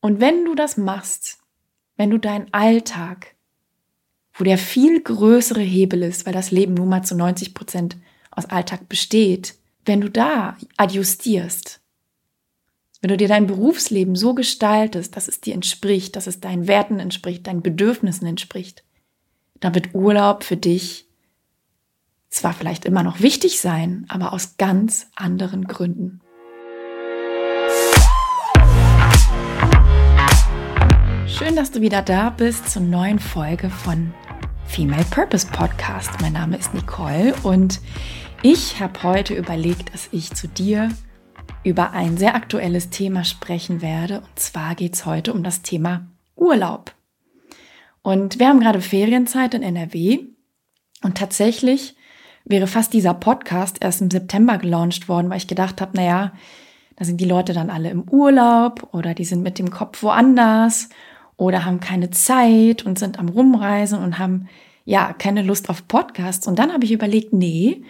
Und wenn du das machst, wenn du deinen Alltag, wo der viel größere Hebel ist, weil das Leben nun mal zu 90 Prozent aus Alltag besteht, wenn du da adjustierst, wenn du dir dein Berufsleben so gestaltest, dass es dir entspricht, dass es deinen Werten entspricht, deinen Bedürfnissen entspricht, dann wird Urlaub für dich zwar vielleicht immer noch wichtig sein, aber aus ganz anderen Gründen. Schön, dass du wieder da bist zur neuen Folge von Female Purpose Podcast. Mein Name ist Nicole und ich habe heute überlegt, dass ich zu dir über ein sehr aktuelles Thema sprechen werde. Und zwar geht es heute um das Thema Urlaub. Und wir haben gerade Ferienzeit in NRW und tatsächlich wäre fast dieser Podcast erst im September gelauncht worden, weil ich gedacht habe, naja, da sind die Leute dann alle im Urlaub oder die sind mit dem Kopf woanders oder haben keine Zeit und sind am Rumreisen und haben ja keine Lust auf Podcasts. Und dann habe ich überlegt, nee,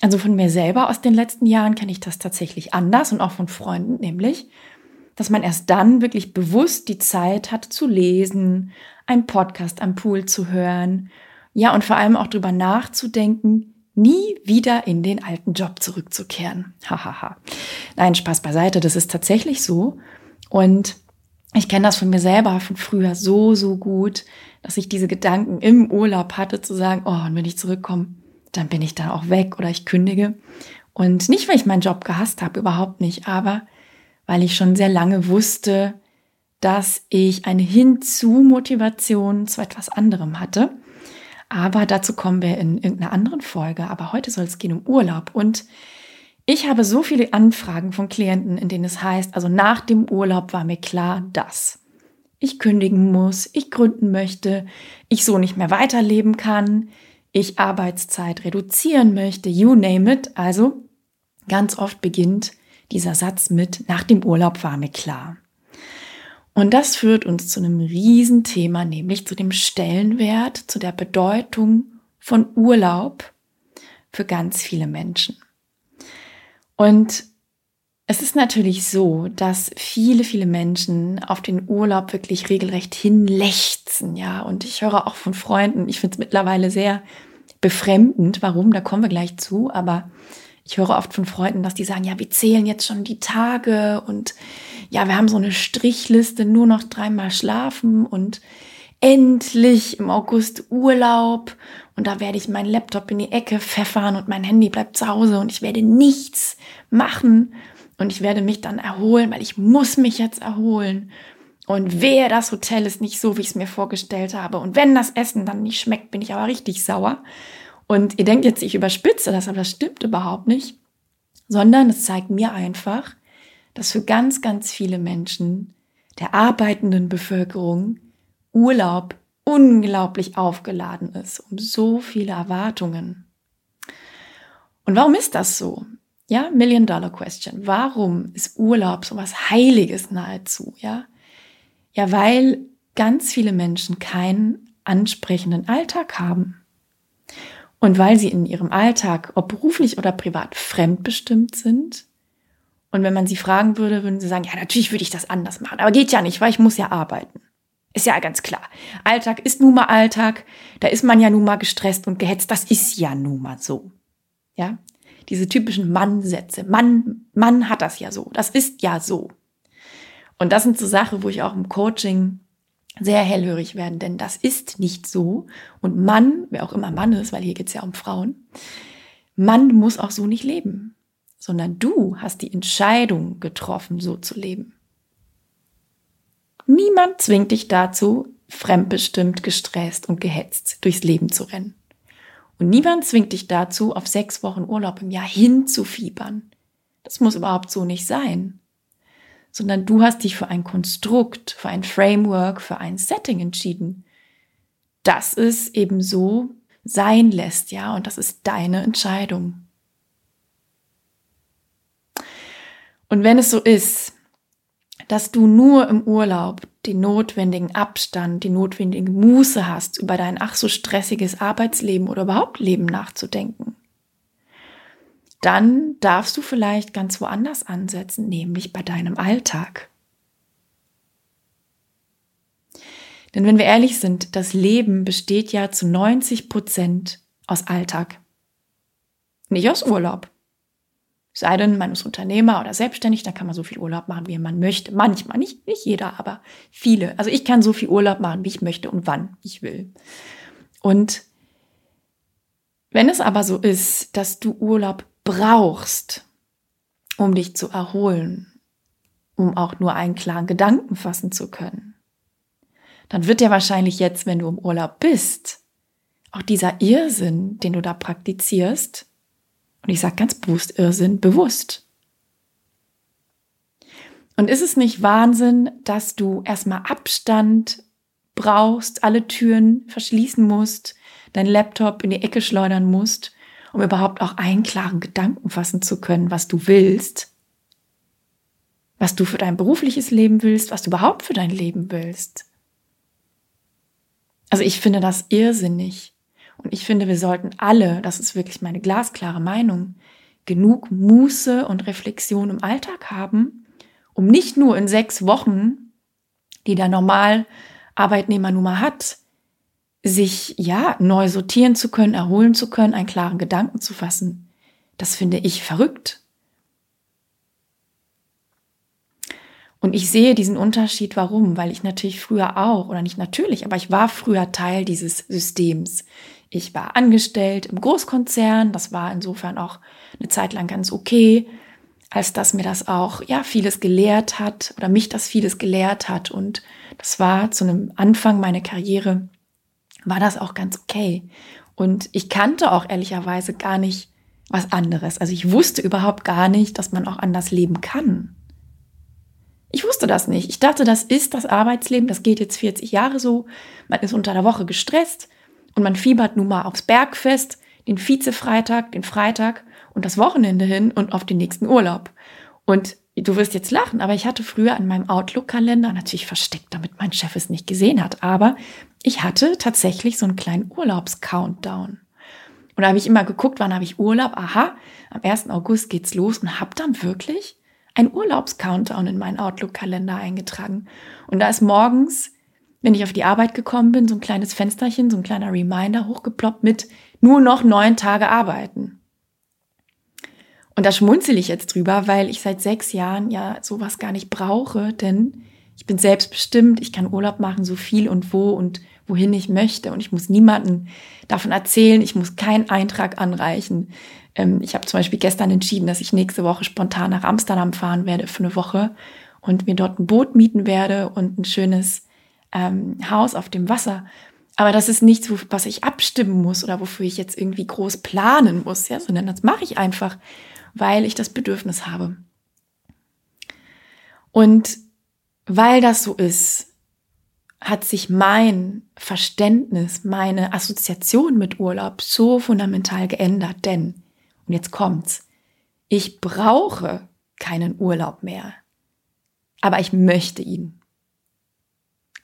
also von mir selber aus den letzten Jahren kenne ich das tatsächlich anders und auch von Freunden, nämlich, dass man erst dann wirklich bewusst die Zeit hat zu lesen, einen Podcast am Pool zu hören, ja, und vor allem auch drüber nachzudenken, nie wieder in den alten Job zurückzukehren. Hahaha. Nein, Spaß beiseite, das ist tatsächlich so. Und ich kenne das von mir selber von früher so, so gut, dass ich diese Gedanken im Urlaub hatte, zu sagen, oh, und wenn ich zurückkomme, dann bin ich dann auch weg oder ich kündige. Und nicht, weil ich meinen Job gehasst habe, überhaupt nicht, aber weil ich schon sehr lange wusste, dass ich eine Hinzu-Motivation zu etwas anderem hatte. Aber dazu kommen wir in irgendeiner anderen Folge. Aber heute soll es gehen um Urlaub. Und ich habe so viele Anfragen von Klienten, in denen es heißt, also nach dem Urlaub war mir klar, dass ich kündigen muss, ich gründen möchte, ich so nicht mehr weiterleben kann, ich Arbeitszeit reduzieren möchte, you name it. Also ganz oft beginnt dieser Satz mit, nach dem Urlaub war mir klar. Und das führt uns zu einem Riesenthema, nämlich zu dem Stellenwert, zu der Bedeutung von Urlaub für ganz viele Menschen. Und es ist natürlich so, dass viele, viele Menschen auf den Urlaub wirklich regelrecht hinlechzen, ja. Und ich höre auch von Freunden, ich finde es mittlerweile sehr befremdend, warum, da kommen wir gleich zu, aber ich höre oft von Freunden, dass die sagen, ja, wir zählen jetzt schon die Tage und ja, wir haben so eine Strichliste, nur noch dreimal schlafen und endlich im August Urlaub und da werde ich meinen Laptop in die Ecke pfeffern und mein Handy bleibt zu Hause und ich werde nichts machen und ich werde mich dann erholen, weil ich muss mich jetzt erholen. Und wehe, das Hotel ist nicht so, wie ich es mir vorgestellt habe. Und wenn das Essen dann nicht schmeckt, bin ich aber richtig sauer. Und ihr denkt jetzt, ich überspitze das, aber das stimmt überhaupt nicht. Sondern es zeigt mir einfach, dass für ganz, ganz viele Menschen der arbeitenden Bevölkerung Urlaub unglaublich aufgeladen ist, um so viele Erwartungen. Und warum ist das so? Ja, Million Dollar Question. Warum ist Urlaub so was Heiliges nahezu? Ja, ja, weil ganz viele Menschen keinen ansprechenden Alltag haben. Und weil sie in ihrem Alltag, ob beruflich oder privat, fremdbestimmt sind. Und wenn man sie fragen würde, würden sie sagen, ja, natürlich würde ich das anders machen. Aber geht ja nicht, weil ich muss ja arbeiten. Ist ja ganz klar. Alltag ist nun mal Alltag. Da ist man ja nun mal gestresst und gehetzt. Das ist ja nun mal so. Ja? Diese typischen Mann-Sätze. Mann, Mann hat das ja so. Das ist ja so. Und das sind so Sachen, wo ich auch im Coaching sehr hellhörig werden, denn das ist nicht so. Und Mann, wer auch immer Mann ist, weil hier geht es ja um Frauen, Mann muss auch so nicht leben, sondern du hast die Entscheidung getroffen, so zu leben. Niemand zwingt dich dazu, fremdbestimmt, gestresst und gehetzt durchs Leben zu rennen. Und niemand zwingt dich dazu, auf sechs Wochen Urlaub im Jahr hinzufiebern. Das muss überhaupt so nicht sein. Sondern du hast dich für ein Konstrukt, für ein Framework, für ein Setting entschieden. Das es eben so sein lässt, ja, und das ist deine Entscheidung. Und wenn es so ist, dass du nur im Urlaub den notwendigen Abstand, die notwendige Muße hast, über dein ach so stressiges Arbeitsleben oder überhaupt Leben nachzudenken, dann darfst du vielleicht ganz woanders ansetzen, nämlich bei deinem Alltag. Denn wenn wir ehrlich sind, das Leben besteht ja zu 90 Prozent aus Alltag. Nicht aus Urlaub. Sei denn, man ist Unternehmer oder selbstständig, dann kann man so viel Urlaub machen, wie man möchte. Manchmal, nicht, nicht jeder, aber viele. Also ich kann so viel Urlaub machen, wie ich möchte und wann ich will. Und wenn es aber so ist, dass du Urlaub brauchst, um dich zu erholen, um auch nur einen klaren Gedanken fassen zu können, dann wird dir wahrscheinlich jetzt, wenn du im Urlaub bist, auch dieser Irrsinn, den du da praktizierst, und ich sage ganz bewusst Irrsinn, bewusst. Und ist es nicht Wahnsinn, dass du erstmal Abstand brauchst, alle Türen verschließen musst, dein Laptop in die Ecke schleudern musst, um überhaupt auch einen klaren Gedanken fassen zu können, was du willst, was du für dein berufliches Leben willst, was du überhaupt für dein Leben willst. Also ich finde das irrsinnig. Und ich finde, wir sollten alle, das ist wirklich meine glasklare Meinung, genug Muße und Reflexion im Alltag haben, um nicht nur in sechs Wochen, die der normal Arbeitnehmer nun mal hat, sich ja neu sortieren zu können, erholen zu können, einen klaren Gedanken zu fassen. Das finde ich verrückt. Und ich sehe diesen Unterschied, warum? Weil ich natürlich früher auch, oder nicht natürlich, aber ich war früher Teil dieses Systems. Ich war angestellt im Großkonzern, das war insofern auch eine Zeit lang ganz okay, als dass mir das auch, ja, vieles gelehrt hat oder mich das vieles gelehrt hat. Und das war zu einem Anfang meiner Karriere, war das auch ganz okay. Und ich kannte auch ehrlicherweise gar nicht was anderes. Also ich wusste überhaupt gar nicht, dass man auch anders leben kann. Ich wusste das nicht. Ich dachte, das ist das Arbeitsleben, das geht jetzt 40 Jahre so. Man ist unter der Woche gestresst, und man fiebert nun mal aufs Bergfest, den Vizefreitag, den Freitag und das Wochenende hin und auf den nächsten Urlaub. Und du wirst jetzt lachen, aber ich hatte früher an meinem Outlook-Kalender natürlich versteckt, damit mein Chef es nicht gesehen hat. Aber ich hatte tatsächlich so einen kleinen Urlaubs-Countdown. Und da habe ich immer geguckt, wann habe ich Urlaub? Aha, am 1. August geht's los und habe dann wirklich einen Urlaubs-Countdown in meinen Outlook-Kalender eingetragen. Und da ist morgens wenn ich auf die Arbeit gekommen bin, so ein kleines Fensterchen, so ein kleiner Reminder hochgeploppt mit nur noch neun Tage arbeiten. Und da schmunzel ich jetzt drüber, weil ich seit sechs Jahren ja sowas gar nicht brauche, denn ich bin selbstbestimmt, ich kann Urlaub machen, so viel und wo und wohin ich möchte. Und ich muss niemanden davon erzählen, ich muss keinen Eintrag anreichen. Ähm, ich habe zum Beispiel gestern entschieden, dass ich nächste Woche spontan nach Amsterdam fahren werde für eine Woche und mir dort ein Boot mieten werde und ein schönes ähm, Haus auf dem Wasser. Aber das ist nichts, was ich abstimmen muss oder wofür ich jetzt irgendwie groß planen muss, ja, sondern das mache ich einfach, weil ich das Bedürfnis habe. Und weil das so ist, hat sich mein Verständnis, meine Assoziation mit Urlaub so fundamental geändert, denn, und jetzt kommt's, ich brauche keinen Urlaub mehr, aber ich möchte ihn.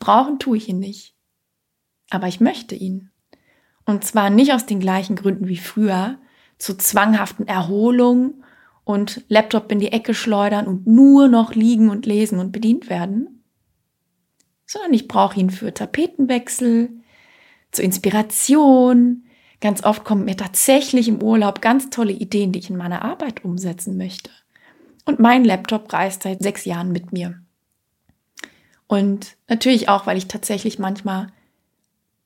Brauchen tue ich ihn nicht. Aber ich möchte ihn. Und zwar nicht aus den gleichen Gründen wie früher, zur zwanghaften Erholung und Laptop in die Ecke schleudern und nur noch liegen und lesen und bedient werden, sondern ich brauche ihn für Tapetenwechsel, zur Inspiration. Ganz oft kommen mir tatsächlich im Urlaub ganz tolle Ideen, die ich in meiner Arbeit umsetzen möchte. Und mein Laptop reist seit sechs Jahren mit mir. Und natürlich auch, weil ich tatsächlich manchmal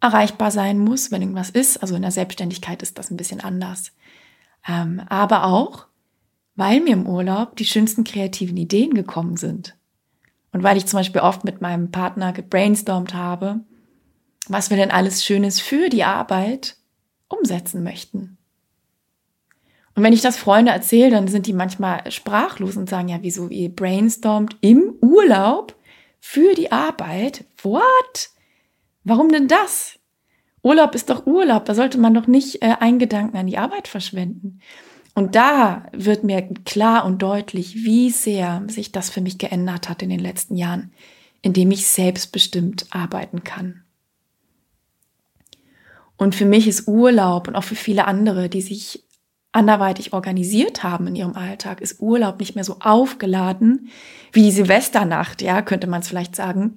erreichbar sein muss, wenn irgendwas ist. Also in der Selbstständigkeit ist das ein bisschen anders. Ähm, aber auch, weil mir im Urlaub die schönsten kreativen Ideen gekommen sind. Und weil ich zum Beispiel oft mit meinem Partner gebrainstormt habe, was wir denn alles Schönes für die Arbeit umsetzen möchten. Und wenn ich das Freunde erzähle, dann sind die manchmal sprachlos und sagen, ja, wieso ihr brainstormt im Urlaub? Für die Arbeit. What? Warum denn das? Urlaub ist doch Urlaub, da sollte man doch nicht äh, einen Gedanken an die Arbeit verschwenden. Und da wird mir klar und deutlich, wie sehr sich das für mich geändert hat in den letzten Jahren, indem ich selbstbestimmt arbeiten kann. Und für mich ist Urlaub und auch für viele andere, die sich anderweitig organisiert haben in ihrem Alltag, ist Urlaub nicht mehr so aufgeladen wie die Silvesternacht, ja, könnte man es vielleicht sagen.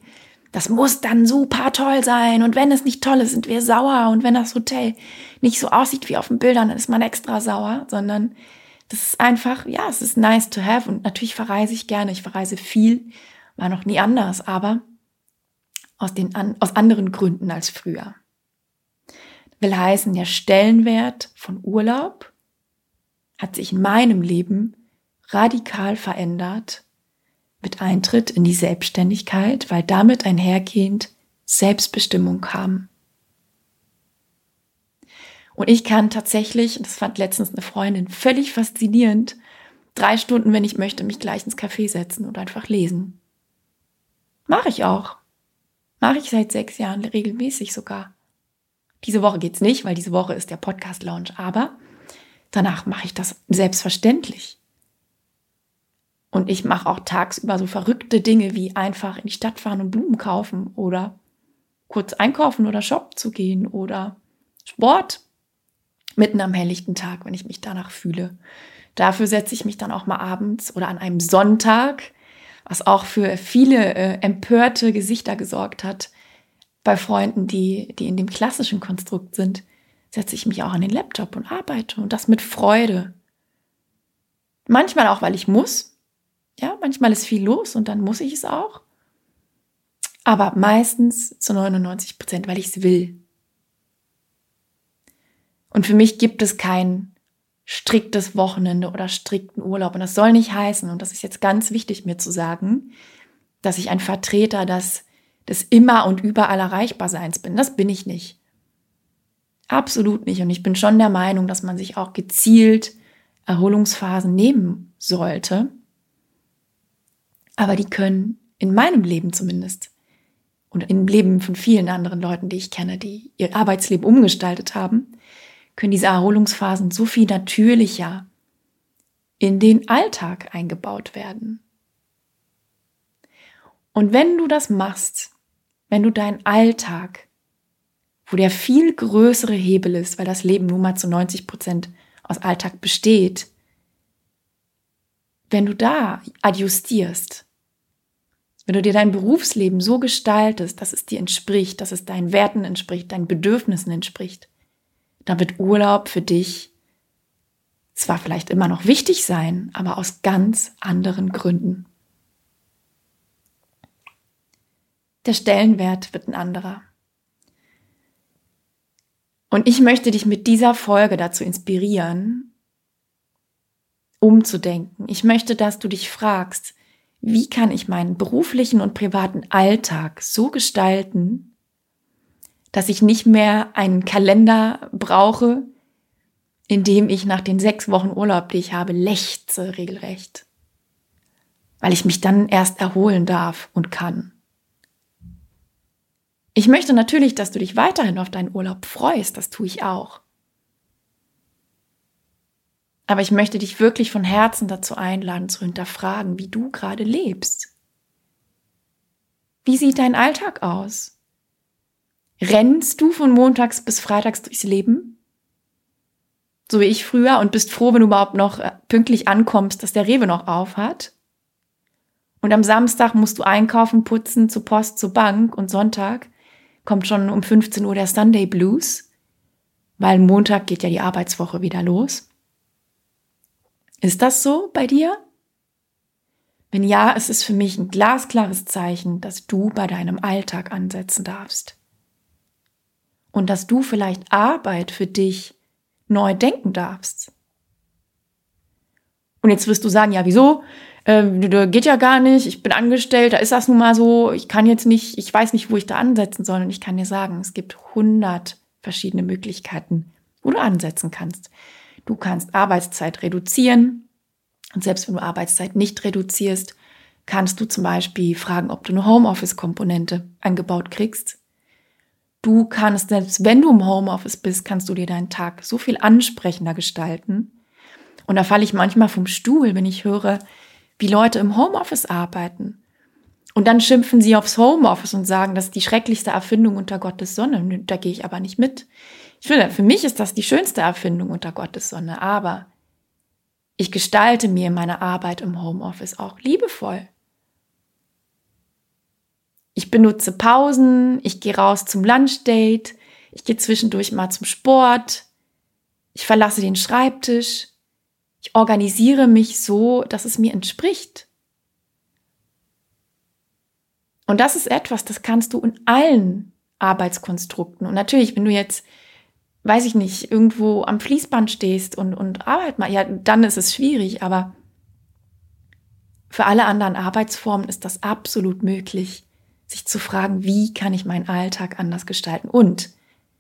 das muss dann super toll sein. Und wenn es nicht toll ist, sind wir sauer. Und wenn das Hotel nicht so aussieht wie auf den Bildern, dann ist man extra sauer, sondern das ist einfach, ja, es ist nice to have. Und natürlich verreise ich gerne. Ich verreise viel. War noch nie anders, aber aus den, aus anderen Gründen als früher. Will heißen, der Stellenwert von Urlaub hat sich in meinem Leben radikal verändert mit Eintritt in die Selbstständigkeit, weil damit einhergehend Selbstbestimmung kam. Und ich kann tatsächlich, das fand letztens eine Freundin völlig faszinierend, drei Stunden, wenn ich möchte, mich gleich ins Café setzen und einfach lesen. Mache ich auch. Mache ich seit sechs Jahren regelmäßig sogar. Diese Woche geht's nicht, weil diese Woche ist der Podcast Lounge, aber danach mache ich das selbstverständlich. Und ich mache auch tagsüber so verrückte Dinge wie einfach in die Stadt fahren und Blumen kaufen oder kurz einkaufen oder shop zu gehen oder Sport mitten am helllichten Tag, wenn ich mich danach fühle. Dafür setze ich mich dann auch mal abends oder an einem Sonntag, was auch für viele äh, empörte Gesichter gesorgt hat bei Freunden, die, die in dem klassischen Konstrukt sind, setze ich mich auch an den Laptop und arbeite und das mit Freude. Manchmal auch, weil ich muss, ja, manchmal ist viel los und dann muss ich es auch. Aber meistens zu 99 Prozent, weil ich es will. Und für mich gibt es kein striktes Wochenende oder strikten Urlaub. Und das soll nicht heißen, und das ist jetzt ganz wichtig mir zu sagen, dass ich ein Vertreter des, des immer und überall erreichbar Seins bin. Das bin ich nicht. Absolut nicht. Und ich bin schon der Meinung, dass man sich auch gezielt Erholungsphasen nehmen sollte aber die können in meinem Leben zumindest und im Leben von vielen anderen Leuten, die ich kenne, die ihr Arbeitsleben umgestaltet haben, können diese Erholungsphasen so viel natürlicher in den Alltag eingebaut werden. Und wenn du das machst, wenn du deinen Alltag, wo der viel größere Hebel ist, weil das Leben nun mal zu 90 Prozent aus Alltag besteht, wenn du da adjustierst, wenn du dir dein Berufsleben so gestaltest, dass es dir entspricht, dass es deinen Werten entspricht, deinen Bedürfnissen entspricht, dann wird Urlaub für dich zwar vielleicht immer noch wichtig sein, aber aus ganz anderen Gründen. Der Stellenwert wird ein anderer. Und ich möchte dich mit dieser Folge dazu inspirieren, umzudenken. Ich möchte, dass du dich fragst, wie kann ich meinen beruflichen und privaten Alltag so gestalten, dass ich nicht mehr einen Kalender brauche, in dem ich nach den sechs Wochen Urlaub, die ich habe, lechze regelrecht, weil ich mich dann erst erholen darf und kann. Ich möchte natürlich, dass du dich weiterhin auf deinen Urlaub freust, das tue ich auch. Aber ich möchte dich wirklich von Herzen dazu einladen, zu hinterfragen, wie du gerade lebst. Wie sieht dein Alltag aus? Rennst du von montags bis freitags durchs Leben? So wie ich früher und bist froh, wenn du überhaupt noch äh, pünktlich ankommst, dass der Rewe noch auf hat? Und am Samstag musst du einkaufen, putzen, zur Post, zur Bank und Sonntag kommt schon um 15 Uhr der Sunday Blues, weil Montag geht ja die Arbeitswoche wieder los. Ist das so bei dir? Wenn ja, es ist für mich ein glasklares Zeichen, dass du bei deinem Alltag ansetzen darfst. Und dass du vielleicht Arbeit für dich neu denken darfst. Und jetzt wirst du sagen, ja, wieso? Ähm, geht ja gar nicht, ich bin angestellt, da ist das nun mal so, ich kann jetzt nicht, ich weiß nicht, wo ich da ansetzen soll. Und ich kann dir sagen, es gibt hundert verschiedene Möglichkeiten, wo du ansetzen kannst. Du kannst Arbeitszeit reduzieren. Und selbst wenn du Arbeitszeit nicht reduzierst, kannst du zum Beispiel fragen, ob du eine Homeoffice-Komponente eingebaut kriegst. Du kannst, selbst wenn du im Homeoffice bist, kannst du dir deinen Tag so viel ansprechender gestalten. Und da falle ich manchmal vom Stuhl, wenn ich höre, wie Leute im Homeoffice arbeiten. Und dann schimpfen sie aufs Homeoffice und sagen, das ist die schrecklichste Erfindung unter Gottes Sonne. Da gehe ich aber nicht mit. Ich finde, für mich ist das die schönste Erfindung unter Gottes Sonne, aber ich gestalte mir meine Arbeit im Homeoffice auch liebevoll. Ich benutze Pausen, ich gehe raus zum Lunchdate, ich gehe zwischendurch mal zum Sport, ich verlasse den Schreibtisch, ich organisiere mich so, dass es mir entspricht. Und das ist etwas, das kannst du in allen Arbeitskonstrukten. Und natürlich, wenn du jetzt, weiß ich nicht, irgendwo am Fließband stehst und, und Arbeit mal, ja, dann ist es schwierig, aber für alle anderen Arbeitsformen ist das absolut möglich, sich zu fragen, wie kann ich meinen Alltag anders gestalten? Und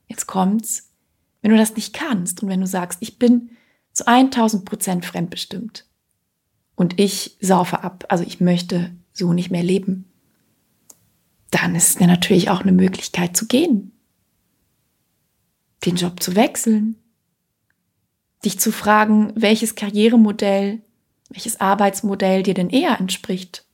jetzt kommt's, wenn du das nicht kannst und wenn du sagst, ich bin zu 1000 Prozent fremdbestimmt. Und ich saufe ab, also ich möchte so nicht mehr leben, dann ist es natürlich auch eine Möglichkeit zu gehen, den Job zu wechseln, dich zu fragen, welches Karrieremodell, welches Arbeitsmodell dir denn eher entspricht.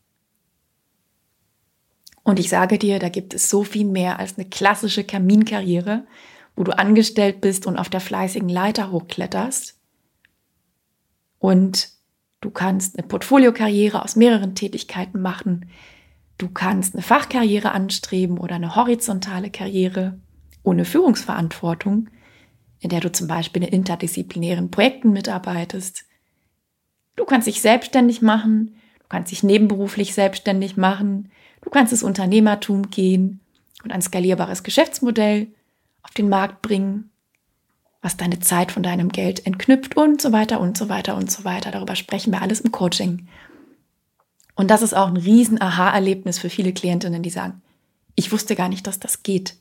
Und ich sage dir, da gibt es so viel mehr als eine klassische Kaminkarriere, wo du angestellt bist und auf der fleißigen Leiter hochkletterst. Und du kannst eine Portfoliokarriere aus mehreren Tätigkeiten machen. Du kannst eine Fachkarriere anstreben oder eine horizontale Karriere ohne Führungsverantwortung, in der du zum Beispiel in interdisziplinären Projekten mitarbeitest. Du kannst dich selbstständig machen, du kannst dich nebenberuflich selbstständig machen, du kannst ins Unternehmertum gehen und ein skalierbares Geschäftsmodell auf den Markt bringen, was deine Zeit von deinem Geld entknüpft und so weiter und so weiter und so weiter. Darüber sprechen wir alles im Coaching. Und das ist auch ein riesen Aha-Erlebnis für viele Klientinnen, die sagen, ich wusste gar nicht, dass das geht.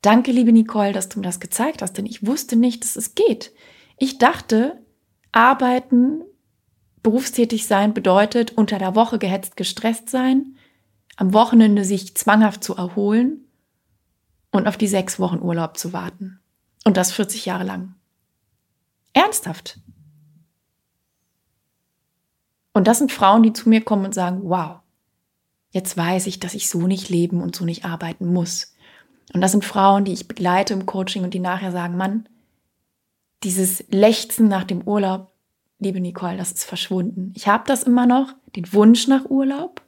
Danke, liebe Nicole, dass du mir das gezeigt hast, denn ich wusste nicht, dass es geht. Ich dachte, arbeiten, berufstätig sein bedeutet unter der Woche gehetzt gestresst sein, am Wochenende sich zwanghaft zu erholen und auf die sechs Wochen Urlaub zu warten. Und das 40 Jahre lang. Ernsthaft. Und das sind Frauen, die zu mir kommen und sagen, wow, jetzt weiß ich, dass ich so nicht leben und so nicht arbeiten muss. Und das sind Frauen, die ich begleite im Coaching und die nachher sagen, Mann, dieses Lechzen nach dem Urlaub, liebe Nicole, das ist verschwunden. Ich habe das immer noch, den Wunsch nach Urlaub,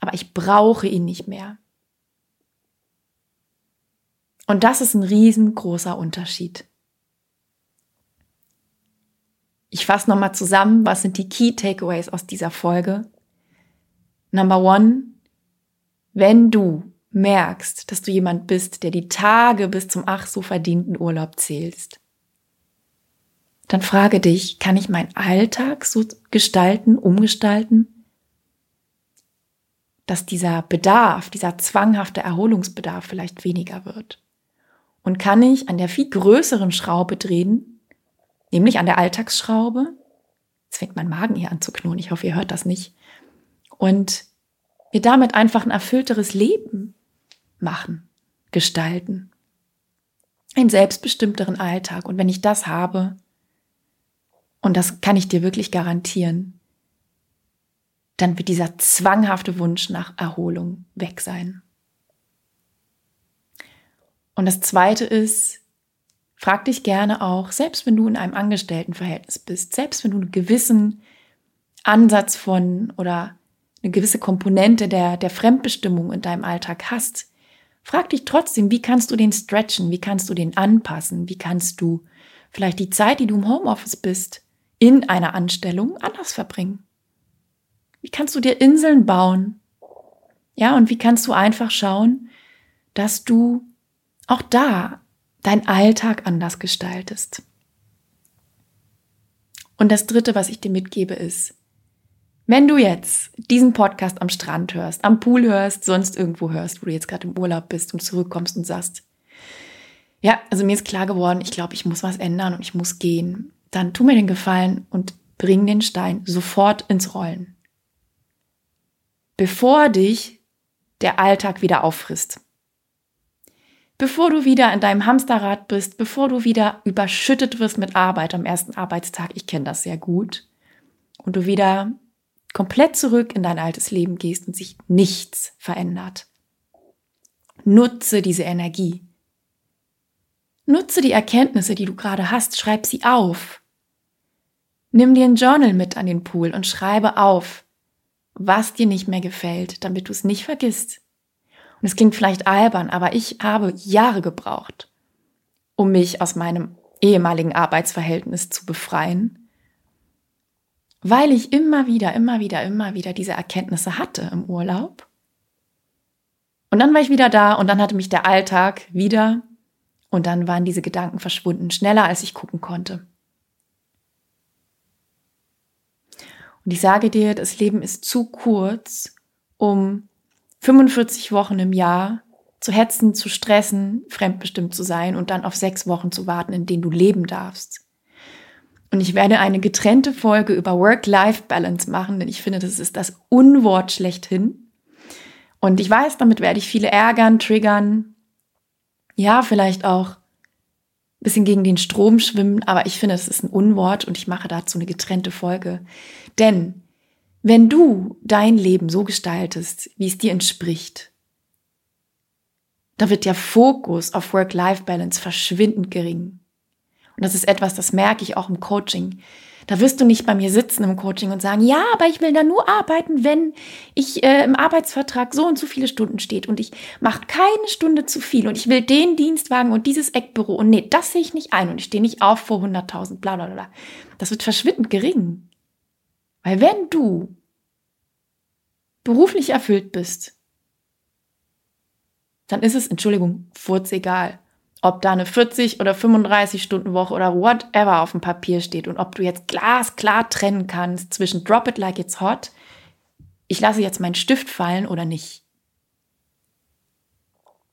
aber ich brauche ihn nicht mehr. Und das ist ein riesengroßer Unterschied. Ich fasse nochmal zusammen, was sind die Key Takeaways aus dieser Folge. Number one, wenn du merkst, dass du jemand bist, der die Tage bis zum ach so verdienten Urlaub zählst, dann frage dich, kann ich meinen Alltag so gestalten, umgestalten, dass dieser Bedarf, dieser zwanghafte Erholungsbedarf vielleicht weniger wird? Und kann ich an der viel größeren Schraube drehen, nämlich an der Alltagsschraube? Jetzt fängt mein Magen hier an zu knurren, ich hoffe, ihr hört das nicht. Und mir damit einfach ein erfüllteres Leben machen, gestalten. Einen selbstbestimmteren Alltag. Und wenn ich das habe, und das kann ich dir wirklich garantieren, dann wird dieser zwanghafte Wunsch nach Erholung weg sein. Und das Zweite ist, frag dich gerne auch, selbst wenn du in einem Angestelltenverhältnis bist, selbst wenn du einen gewissen Ansatz von oder eine gewisse Komponente der, der Fremdbestimmung in deinem Alltag hast, frag dich trotzdem, wie kannst du den stretchen, wie kannst du den anpassen, wie kannst du vielleicht die Zeit, die du im Homeoffice bist, in einer Anstellung anders verbringen. Wie kannst du dir Inseln bauen? Ja, und wie kannst du einfach schauen, dass du auch da dein Alltag anders gestaltest. Und das Dritte, was ich dir mitgebe, ist, wenn du jetzt diesen Podcast am Strand hörst, am Pool hörst, sonst irgendwo hörst, wo du jetzt gerade im Urlaub bist und zurückkommst und sagst, ja, also mir ist klar geworden, ich glaube, ich muss was ändern und ich muss gehen, dann tu mir den Gefallen und bring den Stein sofort ins Rollen. Bevor dich der Alltag wieder auffrisst bevor du wieder in deinem Hamsterrad bist, bevor du wieder überschüttet wirst mit Arbeit am ersten Arbeitstag, ich kenne das sehr gut, und du wieder komplett zurück in dein altes Leben gehst und sich nichts verändert. Nutze diese Energie. Nutze die Erkenntnisse, die du gerade hast, schreib sie auf. Nimm dir ein Journal mit an den Pool und schreibe auf, was dir nicht mehr gefällt, damit du es nicht vergisst. Und es klingt vielleicht albern, aber ich habe Jahre gebraucht, um mich aus meinem ehemaligen Arbeitsverhältnis zu befreien, weil ich immer wieder, immer wieder, immer wieder diese Erkenntnisse hatte im Urlaub. Und dann war ich wieder da und dann hatte mich der Alltag wieder und dann waren diese Gedanken verschwunden, schneller als ich gucken konnte. Und ich sage dir, das Leben ist zu kurz, um 45 Wochen im Jahr zu hetzen, zu stressen, fremdbestimmt zu sein und dann auf sechs Wochen zu warten, in denen du leben darfst. Und ich werde eine getrennte Folge über Work-Life-Balance machen, denn ich finde, das ist das Unwort schlechthin. Und ich weiß, damit werde ich viele ärgern, triggern, ja, vielleicht auch bisschen gegen den Strom schwimmen, aber ich finde, es ist ein Unwort und ich mache dazu eine getrennte Folge. Denn wenn du dein Leben so gestaltest, wie es dir entspricht, da wird der Fokus auf Work-Life-Balance verschwindend gering. Und das ist etwas, das merke ich auch im Coaching. Da wirst du nicht bei mir sitzen im Coaching und sagen, ja, aber ich will da nur arbeiten, wenn ich äh, im Arbeitsvertrag so und so viele Stunden steht und ich mache keine Stunde zu viel und ich will den Dienstwagen und dieses Eckbüro und nee, das sehe ich nicht ein und ich stehe nicht auf vor 100.000, bla bla bla. Das wird verschwindend gering. Weil wenn du beruflich erfüllt bist, dann ist es, Entschuldigung, furz egal, ob da eine 40 oder 35 Stunden Woche oder whatever auf dem Papier steht und ob du jetzt glasklar trennen kannst zwischen drop it like it's hot, ich lasse jetzt meinen Stift fallen oder nicht.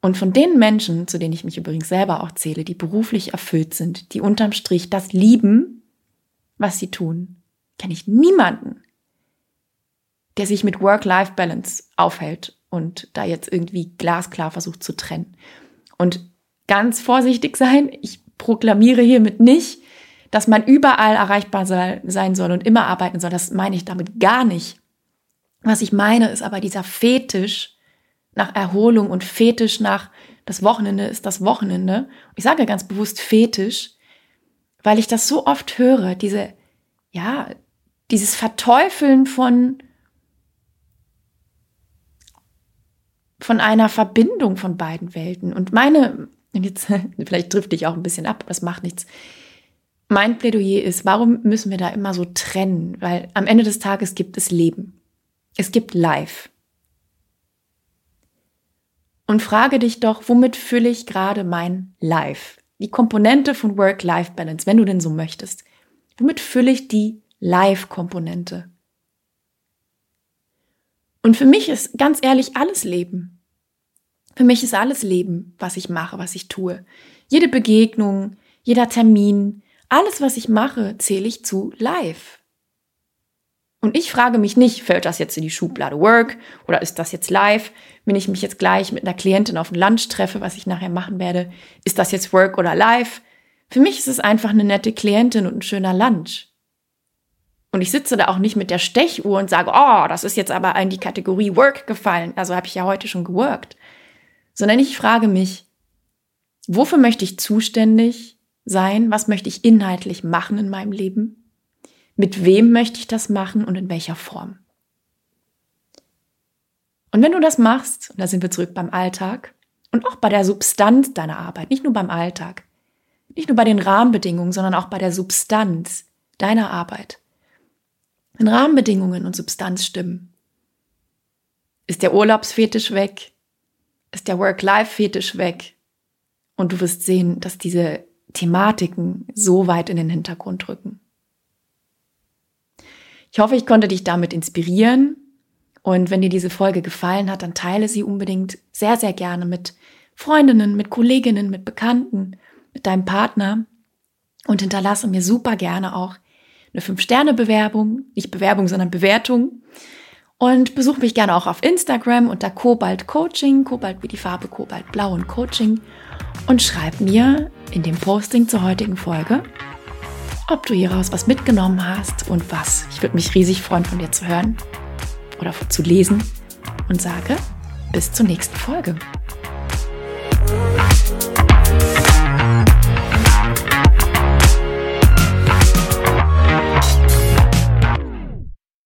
Und von den Menschen, zu denen ich mich übrigens selber auch zähle, die beruflich erfüllt sind, die unterm Strich das lieben, was sie tun, kenne ich niemanden, der sich mit Work-Life-Balance aufhält und da jetzt irgendwie glasklar versucht zu trennen. Und ganz vorsichtig sein. Ich proklamiere hiermit nicht, dass man überall erreichbar sein soll und immer arbeiten soll. Das meine ich damit gar nicht. Was ich meine, ist aber dieser Fetisch nach Erholung und Fetisch nach das Wochenende ist das Wochenende. Ich sage ganz bewusst Fetisch, weil ich das so oft höre, diese, ja, dieses Verteufeln von, von einer Verbindung von beiden Welten. Und meine jetzt, vielleicht trifft dich auch ein bisschen ab, das macht nichts. Mein Plädoyer ist, warum müssen wir da immer so trennen? Weil am Ende des Tages gibt es Leben. Es gibt Life. Und frage dich doch, womit fülle ich gerade mein Life? Die Komponente von Work-Life-Balance, wenn du denn so möchtest. Womit fülle ich die Life-Komponente? Und für mich ist ganz ehrlich alles Leben. Für mich ist alles Leben, was ich mache, was ich tue. Jede Begegnung, jeder Termin, alles, was ich mache, zähle ich zu live. Und ich frage mich nicht, fällt das jetzt in die Schublade Work oder ist das jetzt live? Wenn ich mich jetzt gleich mit einer Klientin auf ein Lunch treffe, was ich nachher machen werde, ist das jetzt Work oder live? Für mich ist es einfach eine nette Klientin und ein schöner Lunch. Und ich sitze da auch nicht mit der Stechuhr und sage, oh, das ist jetzt aber in die Kategorie Work gefallen. Also habe ich ja heute schon geworkt sondern ich frage mich, wofür möchte ich zuständig sein? Was möchte ich inhaltlich machen in meinem Leben? Mit wem möchte ich das machen und in welcher Form? Und wenn du das machst, und da sind wir zurück beim Alltag und auch bei der Substanz deiner Arbeit, nicht nur beim Alltag, nicht nur bei den Rahmenbedingungen, sondern auch bei der Substanz deiner Arbeit. Wenn Rahmenbedingungen und Substanz stimmen, ist der Urlaubsfetisch weg, ist der Work-Life-Fetisch weg. Und du wirst sehen, dass diese Thematiken so weit in den Hintergrund rücken. Ich hoffe, ich konnte dich damit inspirieren. Und wenn dir diese Folge gefallen hat, dann teile sie unbedingt sehr, sehr gerne mit Freundinnen, mit Kolleginnen, mit Bekannten, mit deinem Partner und hinterlasse mir super gerne auch eine 5-Sterne-Bewerbung, nicht Bewerbung, sondern Bewertung und besuch mich gerne auch auf Instagram unter Kobalt Coaching, Kobalt wie die Farbe Kobalt Blau und Coaching. Und schreib mir in dem Posting zur heutigen Folge, ob du hieraus was mitgenommen hast und was. Ich würde mich riesig freuen, von dir zu hören oder zu lesen und sage bis zur nächsten Folge.